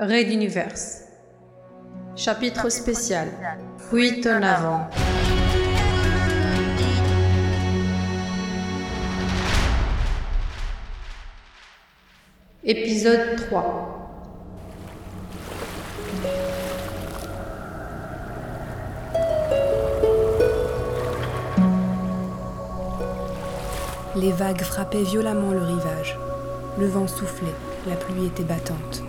Raid d'univers. Chapitre spécial. Fuite en avant. Épisode 3. Les vagues frappaient violemment le rivage. Le vent soufflait, la pluie était battante.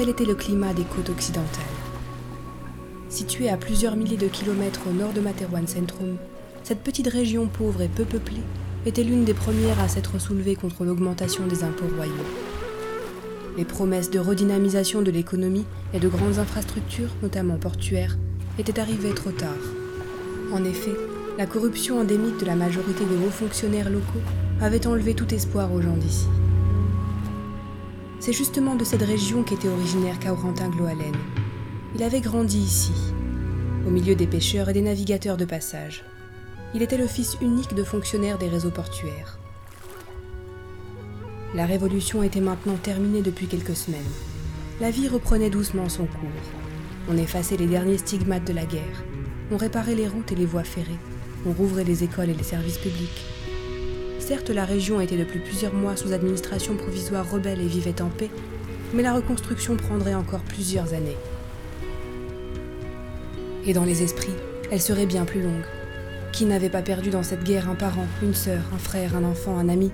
Tel était le climat des côtes occidentales. Située à plusieurs milliers de kilomètres au nord de Materwan Centrum, cette petite région pauvre et peu peuplée était l'une des premières à s'être soulevée contre l'augmentation des impôts royaux. Les promesses de redynamisation de l'économie et de grandes infrastructures, notamment portuaires, étaient arrivées trop tard. En effet, la corruption endémique de la majorité des hauts fonctionnaires locaux avait enlevé tout espoir aux gens d'ici. C'est justement de cette région qu'était originaire Kaurentin Gloalen. Il avait grandi ici, au milieu des pêcheurs et des navigateurs de passage. Il était le fils unique de fonctionnaires des réseaux portuaires. La révolution était maintenant terminée depuis quelques semaines. La vie reprenait doucement son cours. On effaçait les derniers stigmates de la guerre. On réparait les routes et les voies ferrées. On rouvrait les écoles et les services publics. Certes, la région était depuis plusieurs mois sous administration provisoire rebelle et vivait en paix, mais la reconstruction prendrait encore plusieurs années. Et dans les esprits, elle serait bien plus longue. Qui n'avait pas perdu dans cette guerre un parent, une sœur, un frère, un enfant, un ami?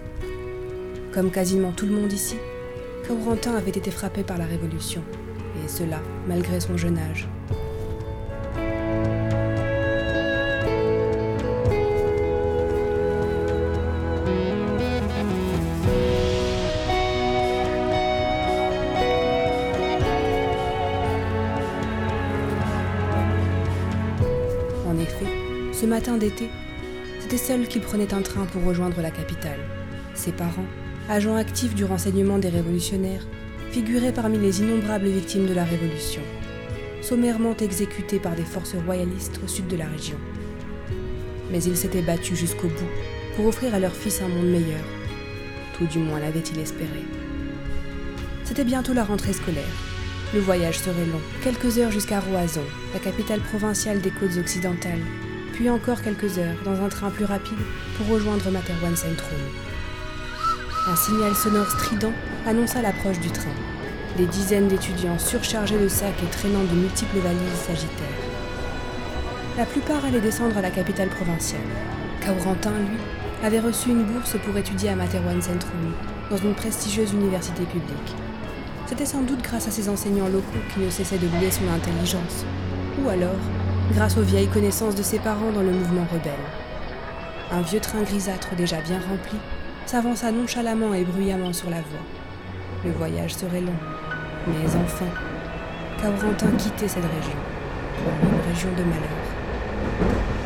Comme quasiment tout le monde ici, Kaurentin avait été frappé par la Révolution, et cela malgré son jeune âge. En effet, ce matin d'été, c'était seul qu'il prenait un train pour rejoindre la capitale. Ses parents, agents actifs du renseignement des révolutionnaires, figuraient parmi les innombrables victimes de la Révolution, sommairement exécutés par des forces royalistes au sud de la région. Mais ils s'étaient battus jusqu'au bout pour offrir à leur fils un monde meilleur. Tout du moins l'avait-il espéré. C'était bientôt la rentrée scolaire. Le voyage serait long, quelques heures jusqu'à Roazhon, la capitale provinciale des côtes occidentales, puis encore quelques heures dans un train plus rapide pour rejoindre Materwan Centrum. Un signal sonore strident annonça l'approche du train. Des dizaines d'étudiants surchargés de sacs et traînant de multiples valises s'agitèrent. La plupart allaient descendre à la capitale provinciale. Kaurentin, lui, avait reçu une bourse pour étudier à Materwan Centrum, dans une prestigieuse université publique. C'était sans doute grâce à ses enseignants locaux qui ne cessaient de louer son intelligence, ou alors grâce aux vieilles connaissances de ses parents dans le mouvement rebelle. Un vieux train grisâtre déjà bien rempli s'avança nonchalamment et bruyamment sur la voie. Le voyage serait long, mais enfin, Kaurentin quittait cette région, une région de malheur.